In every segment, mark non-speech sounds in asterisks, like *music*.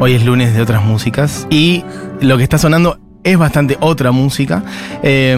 Hoy es lunes de otras músicas y lo que está sonando es bastante otra música. Eh,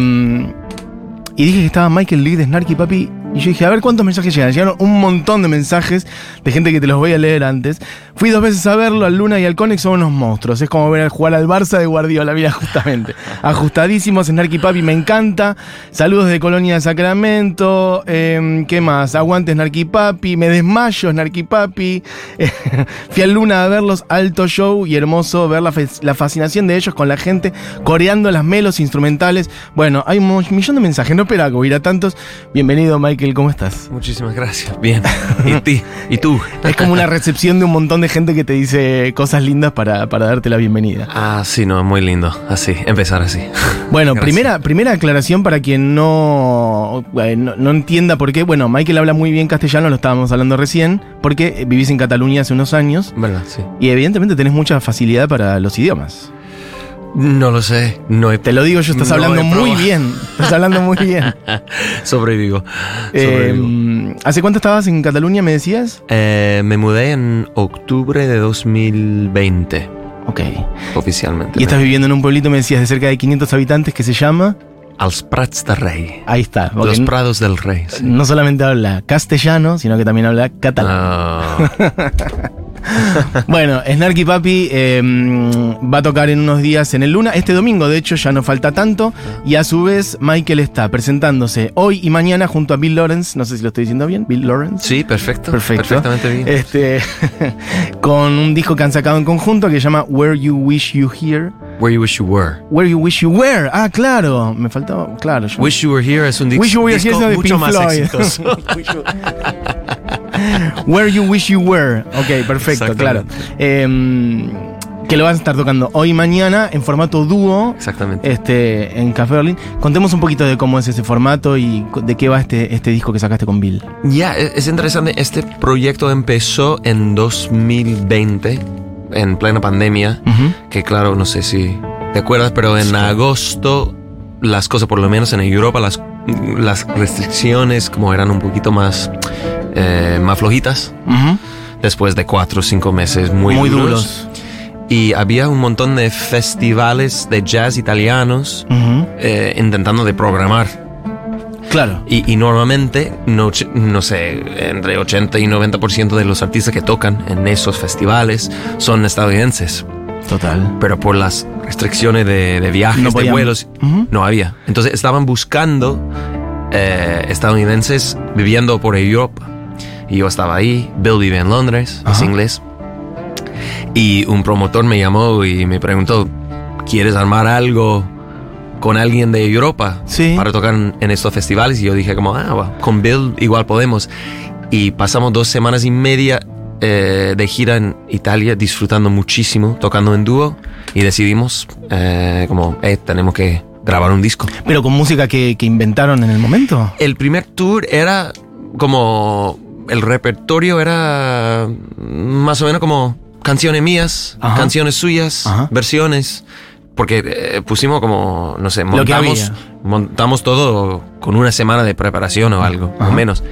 y dije que estaba Michael Lee de Snarky Papi. Y yo dije, a ver cuántos mensajes llegan. Llegaron un montón de mensajes de gente que te los voy a leer antes. Fui dos veces a verlo, al Luna y al Conex son unos monstruos. Es como ver jugar al Barça de Guardiola, mira, justamente. *laughs* Ajustadísimos, Snarky Papi me encanta. Saludos de Colonia de Sacramento. Eh, ¿Qué más? Aguante Snarky Papi. Me desmayo, Snarky Papi. *laughs* Fui al Luna a verlos, alto show y hermoso ver la, la fascinación de ellos con la gente coreando las melos instrumentales. Bueno, hay un millón de mensajes, no espera que hubiera tantos. Bienvenido, Michael, ¿cómo estás? Muchísimas gracias. Bien. ¿Y, ti? ¿Y tú? *laughs* Es como una recepción de un montón de gente que te dice cosas lindas para, para darte la bienvenida. Ah, sí, no, muy lindo. Así, empezar así. Bueno, primera, primera aclaración para quien no, no, no, entienda por qué. Bueno, Michael habla muy bien castellano, lo estábamos hablando recién, porque vivís en Cataluña hace unos años. ¿Verdad? Sí. Y evidentemente tenés mucha facilidad para los idiomas. No lo sé, no he, Te lo digo yo, estás no hablando muy bien. Estás hablando muy bien. *laughs* Sobrevivo. Eh, Sobrevivo. ¿Hace cuánto estabas en Cataluña, me decías? Eh, me mudé en octubre de 2020, Ok. oficialmente. Y estás viviendo en un pueblito, me decías, de cerca de 500 habitantes que se llama... Als Prats de Rey. Ahí está. Los Prados del Rey. sí. No solamente habla castellano, sino que también habla catalán. *laughs* *laughs* Bueno, Snarky Papi eh, va a tocar en unos días en el Luna. Este domingo, de hecho, ya no falta tanto. Y a su vez, Michael está presentándose hoy y mañana junto a Bill Lawrence. No sé si lo estoy diciendo bien. Bill Lawrence. sí, perfecto. Perfecto. Perfectamente bien. Este, *laughs* con un disco que han sacado en conjunto que se llama Where You Wish You Here. Where You Wish You Were. Where You Wish You Were. Ah, claro. Me faltaba. Claro. yo- Wish You Were Here es un dis- Wish You Were Here disco es mucho Pink más Floyd. exitoso. *laughs* Where You Wish You Were. Ok, perfecto, claro. Eh, que lo vas a estar tocando hoy y mañana en formato dúo. Exactamente. Este, en Café Berlín. Contemos un poquito de cómo es ese formato y de qué va este, este disco que sacaste con Bill. Ya, e- es interesante. Este proyecto empezó en 2020, en plena pandemia. Que claro, no sé si te acuerdas, pero en agosto las cosas, por lo menos en Europa, las, las restricciones como eran un poquito más, eh, más flojitas. Después de cuatro o cinco meses muy, Muy, duros. duros. Y había un montón de festivales de jazz italianos eh, intentando de programar Claro. y, y normalmente, no, no sé, entre 80 y 90% de los artistas que tocan en esos festivales son estadounidenses. Total. Pero por las restricciones de, de viajes, No de vuelos, no había. Entonces estaban buscando eh, estadounidenses viviendo por Europa. Y yo estaba ahí, Bill vive en Londres, es inglés. Y un promotor me llamó y me preguntó, ¿quieres armar algo con alguien de Europa Sí. para tocar en, estos festivales? Y yo dije como, ah, con Bill igual podemos. Y pasamos dos semanas y media eh, de gira en Italia, disfrutando muchísimo, tocando en dúo. Y decidimos eh, como, eh, tenemos que grabar un disco. Pero con música que, que inventaron en el momento. El primer tour era como, el repertorio era más o menos como canciones mías, Ajá. canciones suyas, Ajá. versiones. Porque eh, pusimos como, no sé, montamos todo con una semana de preparación o algo, Ajá. o menos.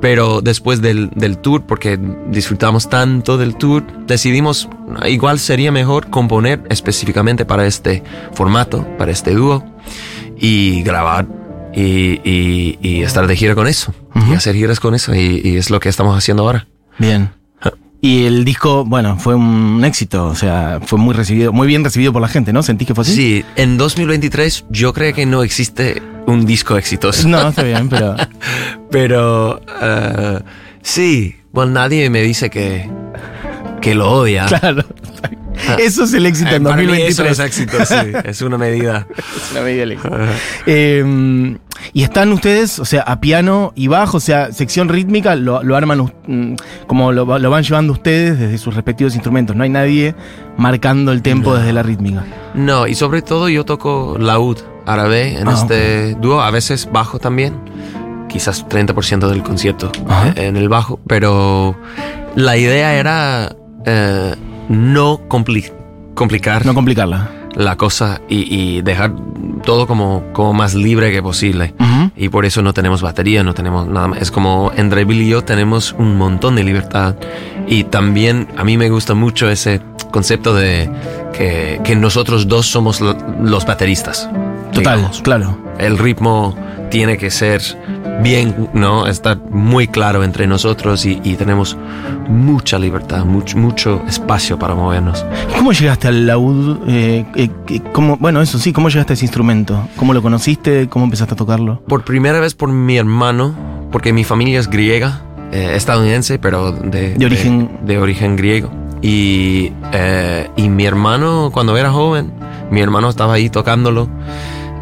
Pero después del, del tour, porque disfrutamos tanto del tour, decidimos, igual sería mejor componer específicamente para este formato, para este dúo, y grabar y, y- y estar de gira con eso, Ujú. y hacer giras con eso, y, y es lo que estamos haciendo ahora. Bien. Y el disco, bueno, fue un éxito, o sea, fue muy recibido, muy bien recibido por la gente, ¿no? ¿Sentís que fue así? Sí, en 2023 yo creo que no existe un disco exitoso. No, está bien, pero *laughs* Pero eh, sí, bueno, nadie me dice que, que lo odia. claro. Eso es el éxito en para mí eso 2023. es éxito, sí, es una medida. *laughs* Es una medida del éxito. Eh, y están ustedes, o sea, a piano y bajo, o sea, sección rítmica, lo, lo arman mm, como lo, va- lo van llevando ustedes desde sus respectivos instrumentos. No hay nadie marcando el tempo desde la rítmica. No, y sobre todo yo toco laúd árabe en Ah, este dúo, a veces bajo también, quizás 30% del concierto Ajá. eh, en el bajo, pero la idea era eh, no compli- complicar No complicarla. la cosa y, y dejar todo como, como más libre que posible. Y por eso no tenemos batería, no tenemos nada más. Es como entre Bill y yo tenemos un montón de libertad. Y también a mí me gusta mucho ese concepto de que, que nosotros dos somos lo- los bateristas. Total, digamos. claro. El ritmo tiene que ser bien, ¿no? Estar muy claro entre nosotros y, y tenemos mucha libertad, mucho, mucho espacio para movernos. ¿Cómo llegaste al laúd? Eh, eh, ¿cómo- bueno, eso sí, ¿cómo llegaste a ese instrumento? ¿Cómo lo conociste? ¿Cómo empezaste a tocarlo? Por primera vez por mi hermano, porque mi familia es griega, eh, estadounidense, pero de, De origen- de, origen griego. Y, eh, y mi hermano, cuando era joven, mi hermano estaba ahí tocándolo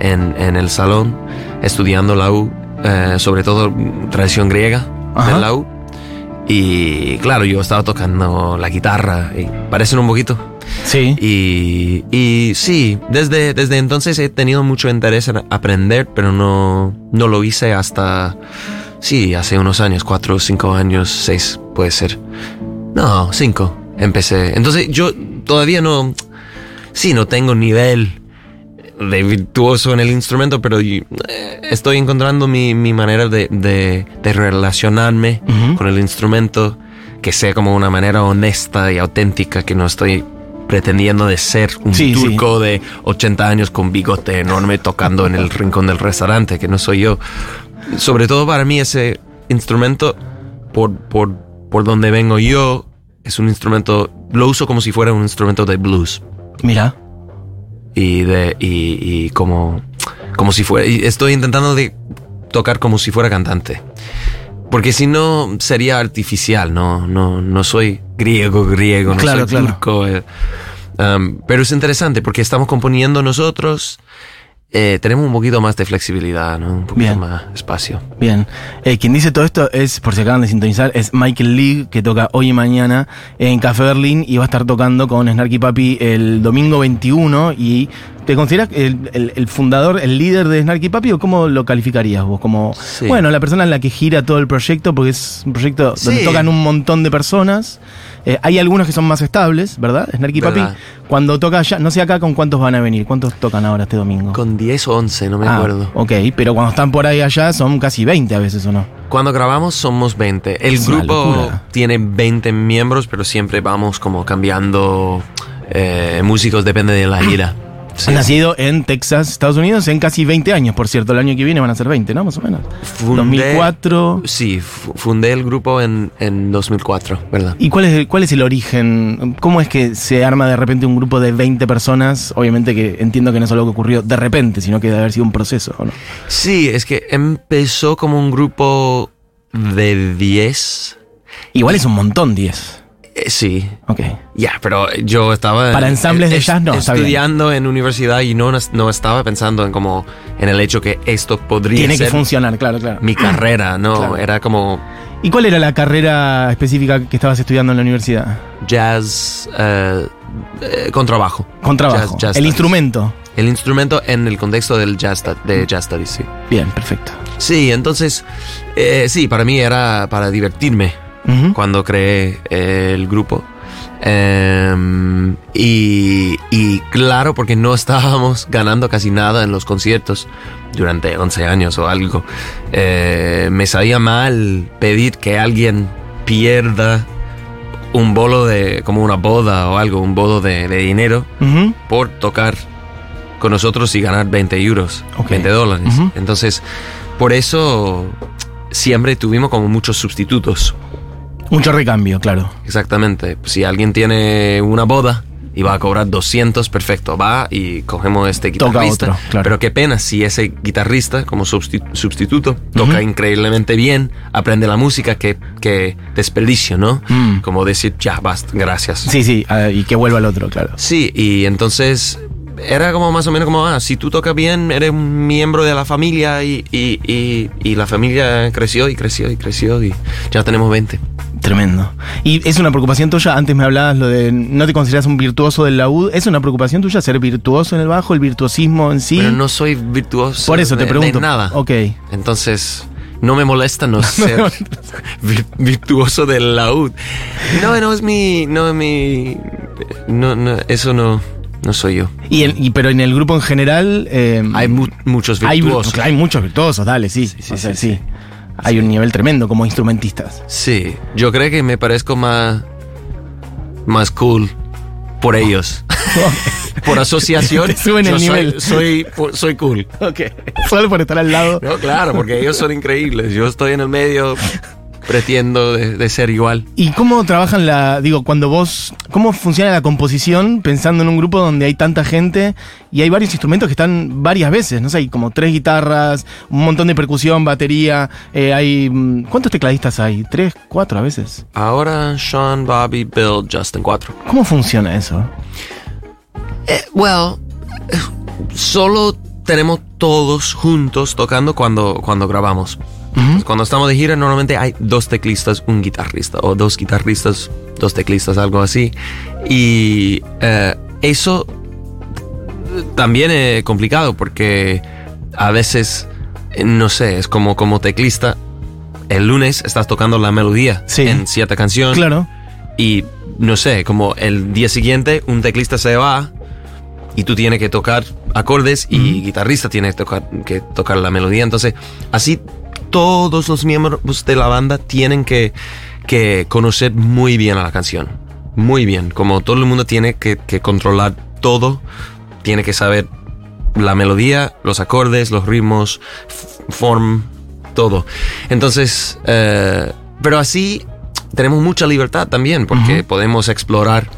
en, en el salón, estudiando la U, eh, sobre todo tradición griega Ajá. de la U. Y claro, yo estaba tocando la guitarra, y parecen un poquito. Sí. Y, y sí, desde, desde entonces he tenido mucho interés en aprender, pero no, no lo hice hasta, sí, hace unos años, cuatro, cinco años, seis, puede ser. No, cinco, empecé. Entonces yo todavía no, sí, no tengo nivel de virtuoso en el instrumento, pero eh, estoy encontrando mi, mi manera de, de, de relacionarme Ujú. con el instrumento, que sea como una manera honesta y auténtica, que no estoy pretendiendo de ser un Sí, sí. turco de 80 años con bigote enorme tocando en el rincón del restaurante, que no soy yo. Sobre todo para mí ese instrumento, por, por, por donde vengo yo, es un instrumento, lo uso como si fuera un instrumento de blues Mira. Y de y, y como como si fuera y estoy intentando de tocar como si fuera cantante porque si no sería artificial no no no soy griego griego no Claro, soy claro. turco eh. Um, pero es interesante porque estamos componiendo nosotros eh, tenemos un poquito más de flexibilidad no un poquito Bien. más espacio Bien. Eh, quien dice todo esto es, por si acaban de sintonizar, es Michael League, que toca hoy y mañana en Café Berlín y va a estar tocando con Snarky Papi el domingo 21. ¿Y te consideras el, el- el fundador, el líder de Snarky Papi o cómo lo calificarías vos? Como, Sí. bueno, la persona en la que gira todo el proyecto, porque es un proyecto donde Sí. tocan un montón de personas. Eh, hay algunos que son más estables, ¿verdad? Snarky Papi, cuando toca allá, no sé acá con cuántos van a venir, ¿cuántos tocan ahora este domingo? con 10 o 11 no me Ah, acuerdo Ok, pero cuando están por ahí allá son casi 20 a veces, ¿o no? Cuando grabamos somos 20. El Es grupo tiene 20 miembros, pero siempre vamos como cambiando eh, músicos, depende de la gira. Sí. Nacido en Texas, Estados Unidos, en casi 20 años, por cierto. El año que viene van a ser 20, ¿no? Más o menos. Fundé- 2004. Sí, fu- fundé el grupo en, en 2004, ¿verdad? ¿Y cuál es, el, cuál es el origen? ¿Cómo es que se arma de repente un grupo de 20 personas? Obviamente que entiendo que no es algo que ocurrió de repente, sino que debe haber sido un proceso, ¿o ¿no? Sí, es que empezó como un grupo de 10. Igual es un montón 10. Eh, sí, Ok. ya, pero yo estaba... Para ensambles de jazz, no. Estudiando en universidad y no, no estaba pensando en como en el hecho que esto podría Tiene que ser funcionar, claro, claro. mi carrera, *clears throat* ¿no? Claro. Era como ¿Y cuál era la carrera específica que estabas estudiando en la universidad? jazz eh, con trabajo. Con trabajo. Jazz- jazz el studies. instrumento. El instrumento en el contexto del jazz, de jazz studies, sí. Bien, perfecto. Sí, entonces, eh, sí, para mí era para divertirme Ujú. cuando creé el grupo. Em, y, y claro, porque no estábamos ganando casi nada en los conciertos durante 11 años o algo, eh, me sabía mal pedir que alguien pierda un bolo de, como una boda o algo, un bodo de, de dinero Ujú. por tocar con nosotros y ganar 20 euros, Ok. 20 dólares. Ujú. Entonces, por eso siempre tuvimos como muchos sustitutos. Mucho recambio, claro. Exactamente. Si alguien tiene una boda y va a cobrar 200, perfecto. Va y cogemos este Toca guitarrista. otro, claro. Pero qué pena si ese guitarrista, como sustituto, toca increíblemente bien, aprende la música, que, que desperdicio, ¿no? Mm. Como decir, ya, basta, gracias. Sí, sí, ah, y que vuelva el otro, claro. Sí, y entonces era como más o menos como, ah, si tú tocas bien, eres un miembro de la familia y, y, y, y la familia creció y creció y creció y ya tenemos 20. Tremendo. Y es una preocupación tuya, antes me hablabas lo de no te consideras un virtuoso del laúd, ¿es una preocupación tuya ser virtuoso en el bajo, el virtuosismo en sí? Pero no soy virtuoso Por eso te de- pregunto. de nada. Ok. Entonces, no me molesta no *laughs* ser vir- virtuoso del laúd. No, no es mi... No es mi... No, no, eso no, no soy yo. Y, en- y- pero en el grupo en general... eh, Hay mu- muchos hay, virtuosos. hay muchos virtuosos, dale, sí. Sí, sí, O sea, sí, sí. Hay un nivel tremendo como instrumentistas. Sí, yo creo que me parezco más... Más cool por ellos. por asociación, suben el soy- nivel. Soy, soy, cool. Ok. Solo por estar al lado. No, claro, porque ellos son increíbles. Yo estoy en el medio, pretendo de, de ser igual. ¿Y cómo trabajan la, digo, cuando vos, cómo funciona la composición pensando en un grupo donde hay tanta gente y hay varios instrumentos que están varias veces, no sé, hay como tres guitarras, un montón de percusión, batería, eh, hay, mm, ¿cuántos tecladistas hay? ¿Tres, cuatro a veces? Ahora Sean, Bobby, Bill, Justin, cuatro. ¿Cómo funciona eso? Eh, well, solo tenemos todos juntos tocando cuando, cuando grabamos. Ujú. Cuando estamos de gira, normalmente hay dos teclistas, un guitarrista, o dos guitarristas, dos teclistas, algo así. Y eh, eso también es complicado porque a veces, eh, no sé, es como, como teclista. El lunes estás tocando la melodía Sí. en cierta canción Claro. y no sé, como el día siguiente un teclista se va y tú tienes que tocar acordes y guitarrista tiene que tocar, que tocar la melodía. Entonces, así todos los miembros de la banda tienen que, que conocer muy bien a la canción. Muy bien. Como todo el mundo tiene que, que controlar todo, tiene que saber la melodía, los acordes, los ritmos, form, todo. Entonces, eh, pero así tenemos mucha libertad también porque podemos explorar.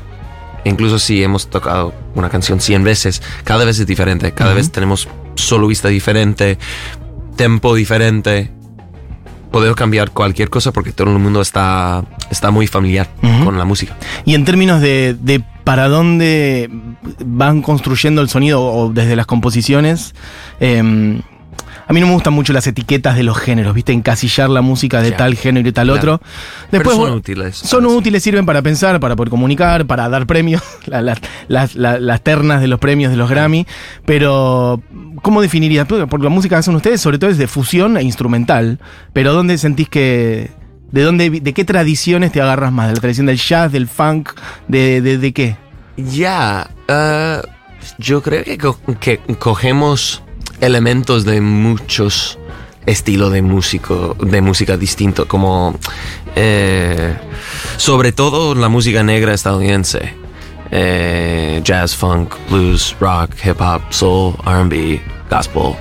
Incluso si hemos tocado una canción 100 veces, cada vez es diferente. Cada vez tenemos soloista diferente, tempo diferente. Podemos cambiar cualquier cosa porque todo el mundo está, está muy familiar con la música. Y en términos de, de para dónde van construyendo el sonido o desde las composiciones, eh, a mí no me gustan mucho las etiquetas de los géneros, ¿viste? Encasillar la música de tal género y de tal Claro. otro. Pero Después, son útiles. Son Ah, útiles, sirven para pensar, para poder comunicar, para dar premios, *laughs* la- la- las, la- las ternas de los premios de los Grammy. Pero, ¿cómo definirías? Porque la música que hacen ustedes, sobre todo, es de fusión e instrumental. Pero, ¿dónde sentís que.? ¿De dónde, de qué tradiciones te agarras más? ¿De la tradición del jazz, del funk? ¿De, de, de qué? Ya, eh, yo creo que, co- que cogemos elementos de muchos estilos de músico, de música distinto, como eh, sobre todo la música negra estadounidense, Eh, jazz, funk, blues, rock, hip hop, soul, R&B, gospel.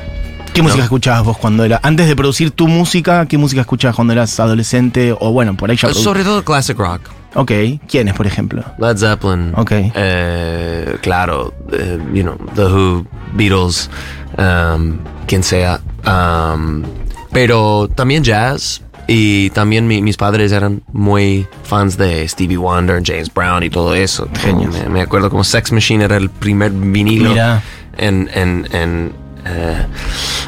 ¿Qué música escuchabas vos cuando era. Antes de producir tu música, ¿qué música escuchabas cuando eras adolescente? O bueno, por ahí ya. Sobre todo classic rock. Ok, ¿quiénes, por ejemplo? Led Zeppelin. Ok. Eh, claro, eh, you know, The Who, Beatles, um, quien sea. Um, pero también jazz. Y también mi- mis padres eran muy fans de Stevie Wonder, James Brown y todo eso. Genios. Me, me acuerdo como Sex Machine era el primer vinilo Mira. en, en, en, eh,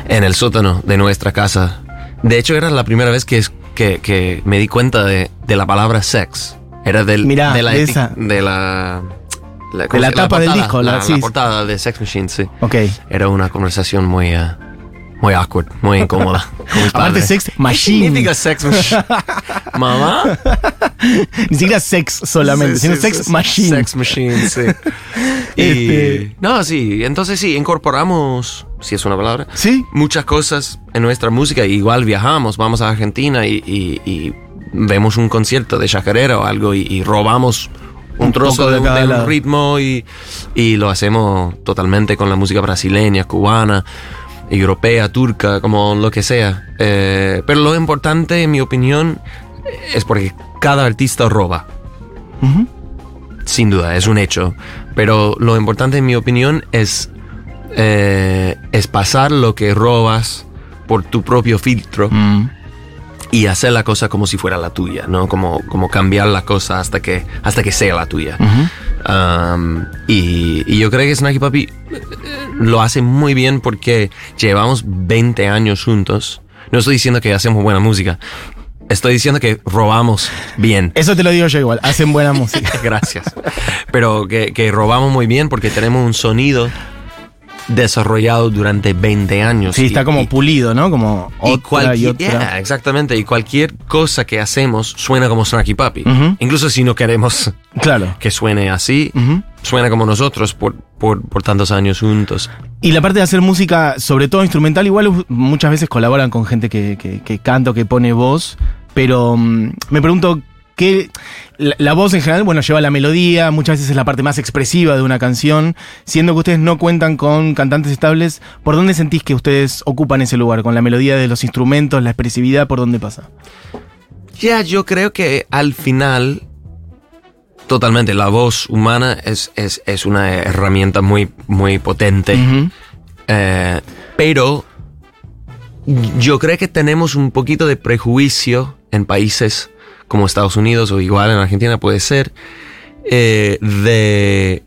en el sótano de nuestra casa. De hecho, era la primera vez que, que, que me di cuenta de, de la palabra sex. Era del, Mirá, de la de esa. de la, la, De la tapa del portada, disco, la- la, sí. la portada de Sex Machine, sí. Ok. Era una conversación muy, eh, muy awkward, muy incómoda. *laughs* con mis Aparte. Sex ¿Qué Machine. significa Sex Machine? *laughs* Mamá. Ni siquiera sex solamente, Sí, sino sí, sex machine. Sex Machine, sí. *laughs* Y- Este- No, sí, entonces sí, incorporamos, si es una palabra, ¿Sí? muchas cosas en nuestra música. Igual viajamos, vamos a Argentina y, y- y vemos un concierto de chacarera o algo y, y robamos un, Un trozo de un ritmo y, y lo hacemos totalmente con la música brasileña, cubana, europea, turca, como lo que sea. Eh, pero lo importante, en mi opinión, es porque cada artista roba. Sin duda, es un hecho. Pero lo importante, en mi opinión, es, eh, es pasar lo que robas por tu propio filtro Mm. Y hacer la cosa como si fuera la tuya, ¿no? Como, como cambiar la cosa hasta que, hasta que sea la tuya. Um, y, y yo creo que Snacky Papi lo hace muy bien porque llevamos 20 años juntos. No estoy diciendo que hacemos buena música. Estoy diciendo que robamos bien. Eso te lo digo yo igual, hacen buena *laughs* música. Gracias. Pero que, que robamos muy bien porque tenemos un sonido desarrollado durante 20 años. Sí, está Y- como y- pulido, ¿no? Como y otra y otra. yeah, exactamente. Y cualquier cosa que hacemos suena como Snacky Papi. Ujú. Incluso si no queremos *laughs* Claro. que suene así, suena como nosotros por, por, por tantos años juntos. Y la parte de hacer música, sobre todo instrumental, igual muchas veces colaboran con gente que, que, que canta o que pone voz. Pero mm, me pregunto, que la, la voz en general, bueno, lleva la melodía, muchas veces es la parte más expresiva de una canción, siendo que ustedes no cuentan con cantantes estables, ¿por dónde sentís que ustedes ocupan ese lugar? ¿Con la melodía de los instrumentos, la expresividad, por dónde pasa? Ya, yo creo que al final, totalmente, la voz humana es, es, es una herramienta muy, muy potente. Eh, pero yo creo que tenemos un poquito de prejuicio en países como Estados Unidos o igual en Argentina puede ser, eh, de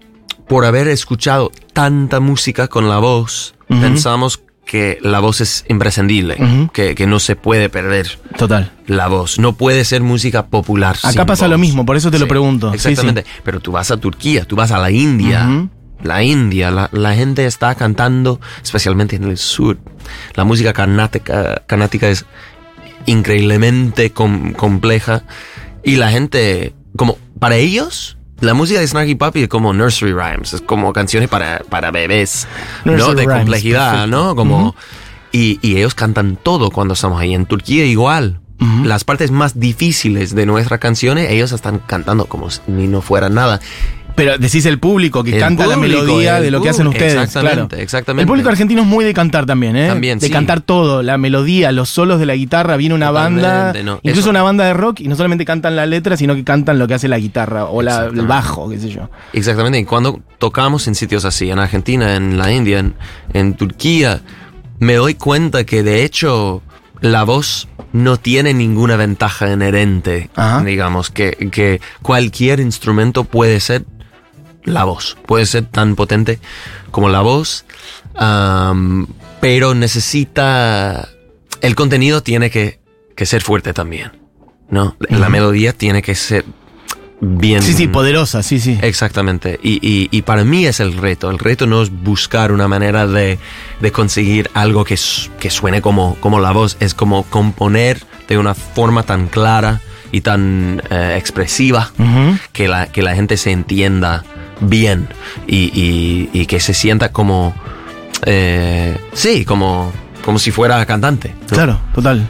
por haber escuchado tanta música con la voz, pensamos que la voz es imprescindible, que, que no se puede perder Total. la voz. No puede ser música popular. Acá sin pasa voz. lo mismo, por eso te lo pregunto. Sí, Exactamente. Pero tú vas a Turquía, tú vas a la India. La India, la, la gente está cantando, especialmente en el sur. La música carnática, carnática es increíblemente com- compleja. Y la gente, como para ellos, la música de Snarky Puppy es como nursery rhymes, es como canciones para, para bebés, ¿no? De rhymes, complejidad, perfecto. ¿no? Como, y, y ellos cantan todo cuando estamos ahí. En Turquía igual. Las partes más difíciles de nuestras canciones, ellos están cantando como si no fuera nada. Pero decís el público que El canta la melodía el de lo que hacen ustedes. exactamente, claro. exactamente. El público argentino es muy de cantar también, ¿eh? También, de sí. cantar todo, la melodía, los solos de la guitarra. Viene una banda, Totalmente, no, incluso eso- una banda de rock, y no solamente cantan la letra, sino que cantan lo que hace la guitarra o la, el bajo, qué sé yo. Exactamente, y cuando tocamos en sitios así, en Argentina, en la India, en, en Turquía, me doy cuenta que de hecho la voz no tiene ninguna ventaja inherente, Ajá. digamos, que, que cualquier instrumento puede ser la voz, puede ser tan potente como la voz, pero necesita, el contenido tiene que, que ser fuerte también, ¿no? La melodía tiene que ser bien... Sí, sí, poderosa, sí, sí. Exactamente. Y, y- y para mí es el reto. El reto no es buscar una manera de, de conseguir algo que, que suene como, como la voz. Es como componer de una forma tan clara y tan eh, expresiva que la, que la gente se entienda bien y, y- y que se sienta como... eh, sí, como, como si fuera cantante. ¿no? Claro, total.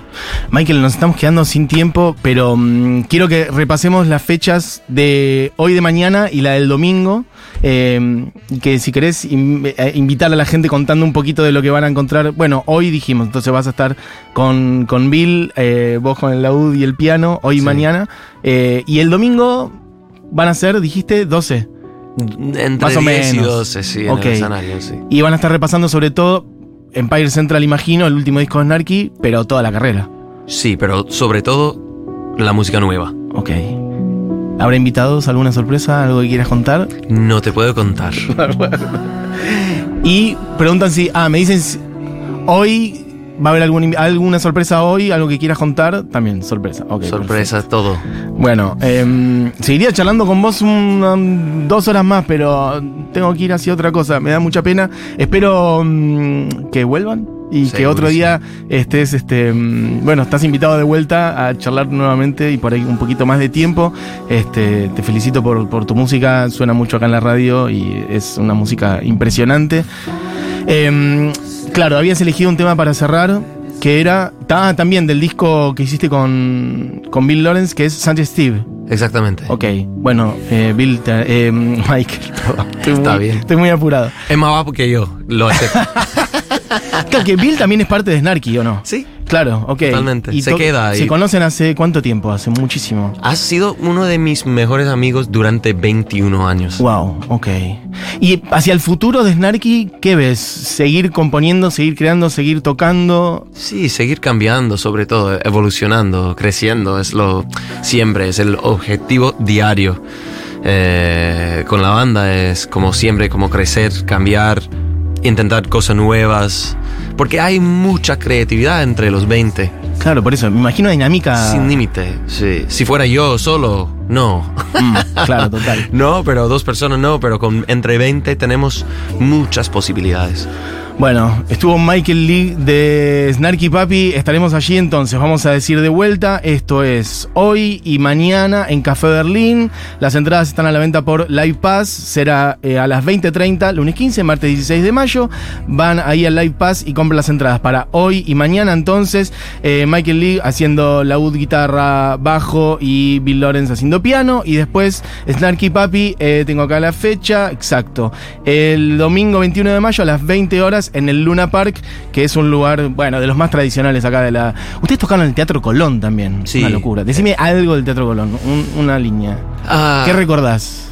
Michael, nos estamos quedando sin tiempo, pero mm, quiero que repasemos las fechas de hoy de mañana y la del domingo. Eh, y que si querés in- eh, invitar a la gente contando un poquito de lo que van a encontrar. Bueno, hoy dijimos, entonces vas a estar con, con Bill, eh, vos con el laúd y el piano, hoy y Sí. mañana. eh, y el domingo van a ser, dijiste, 12. Entre Más o 10 y menos. 12, sí, en Ok. el escenario, sí. Y van a estar repasando sobre todo Empire Central, imagino, el último disco de Snarky, pero toda la carrera. Sí, pero sobre todo la música nueva. Ok. ¿Habrá invitados? ¿Alguna sorpresa? ¿Algo que quieras contar? No te puedo contar. *laughs* Y preguntan si. Ah, me dicen si hoy va a haber algún alguna sorpresa hoy, algo que quieras contar. También, sorpresa. Sorpresa, todo. Bueno, em, seguiría charlando con vos dos horas más, pero tengo que ir hacia otra cosa. Me da mucha pena. Espero mm, que vuelvan. Y que otro sí. día estés, este, mm, bueno, estás invitado de vuelta a charlar nuevamente y por ahí un poquito más de tiempo. Este, te felicito por, por tu música, suena mucho acá en la radio y es una música impresionante. Em, claro, habías elegido un tema para cerrar que era ah, también del disco que hiciste con, con Bill Lawrence, que es Sánchez Steve. Exactamente. Ok, bueno, eh, Bill, eh, *laughs* *laughs* estoy Está muy- bien. Estoy muy apurado. Es más guapo que yo, lo acepto. *laughs* *laughs* Claro, que Bill también es parte de Snarky, ¿o no? sí. Claro, ok. Totalmente, se to- queda ahí. ¿Se conocen hace cuánto tiempo? Hace muchísimo. Has sido uno de mis mejores amigos durante 21 años. Wow, ok. Y hacia el futuro de Snarky, ¿qué ves? ¿Seguir componiendo, seguir creando, seguir tocando? Sí, seguir cambiando, sobre todo, evolucionando, creciendo, es lo siempre, es el objetivo diario. Eh, con la banda es como siempre, como crecer, cambiar, intentar cosas nuevas, porque hay mucha creatividad entre los 20, Claro, por eso, me imagino dinámica. sin límite. Sí. Si fuera yo solo, no. Mm, *laughs* claro, total. No, pero dos personas no, pero con entre 20 tenemos muchas posibilidades. Bueno, estuvo Michael Lee de Snarky Papi. Estaremos allí entonces. Vamos a decir de vuelta. Esto es hoy y mañana en Café Berlín. Las entradas están a la venta por Live Pass. Será eh, a las 20.30, lunes 15, martes 16 de mayo. Van ahí al Live Pass y compran las entradas para hoy y mañana. Entonces, eh, Michael Lee haciendo laúd, guitarra, bajo y Bill Lawrence haciendo piano. Y después Snarky Papi, eh, tengo acá la fecha, exacto. El domingo 21 de mayo a las 20 horas en el Luna Park, que es un lugar, bueno, de los más tradicionales acá de la. Ustedes tocaron el Teatro Colón también. Sí. Una locura. Decime algo del Teatro Colón, un- una línea. Ah, ¿Qué recordás?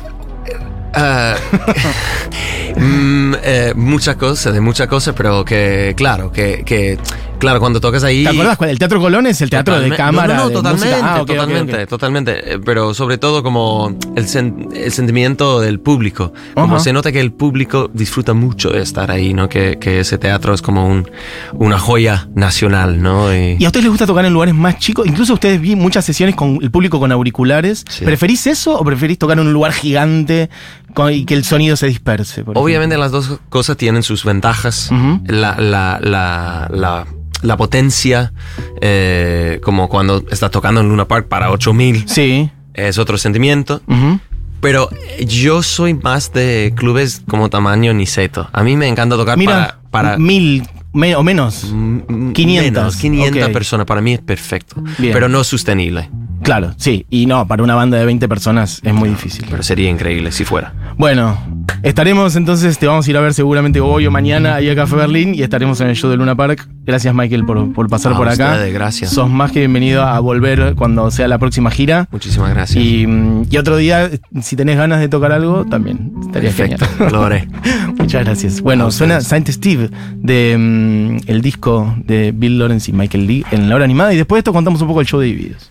*laughs* mm, eh, muchas cosas, de muchas cosas, pero que, claro, que, que claro, cuando tocas ahí. ¿Te cuál? El Teatro Colón es el teatro de cámara. No, no, no, de totalmente. Ah, ok, ok, totalmente, ok. totalmente. Eh, Pero sobre todo como el, sen- el sentimiento del público. Como Ajá. se nota que el público disfruta mucho de estar ahí, ¿no? Que, que ese teatro es como un, una joya nacional, ¿no? Y- ¿Y a ustedes les gusta tocar en lugares más chicos? Incluso ustedes vi muchas sesiones con el público con auriculares. Sí. ¿Preferís eso o preferís tocar en un lugar gigante con- y que el sonido se disperse? por Obviamente las dos cosas tienen sus ventajas. Ujú. la, la, la, la, la potencia, eh, como cuando estás tocando en Luna Park para 8000, ejemplo? Sí. es otro sentimiento. Pero yo soy más de clubes como tamaño Niceto. A mí me encanta tocar Mira, para... para mil me- o menos. mm, 500, menos, 500 ok. personas. Para mí es perfecto. Bien. Pero no sostenible. Claro, sí. Y no, para una banda de 20 personas es muy difícil. Pero sería increíble si fuera. Bueno, estaremos entonces, te vamos a ir a ver seguramente hoy o mañana ahí a Café Berlín y estaremos en el show de Luna Park. Gracias Michael por, por pasar A por acá. ustedes, gracias. Sos más que bienvenido a volver cuando sea la próxima gira. Muchísimas gracias. Y, mm, y otro día, si tenés ganas de tocar algo, también estaría Perfecto, genial. lo haré. *laughs* Muchas gracias. Bueno, suena. Saint Steve de mm, el disco de Bill Lawrence y Michael Lee en la hora animada y después de esto contamos un poco el show de Divididos.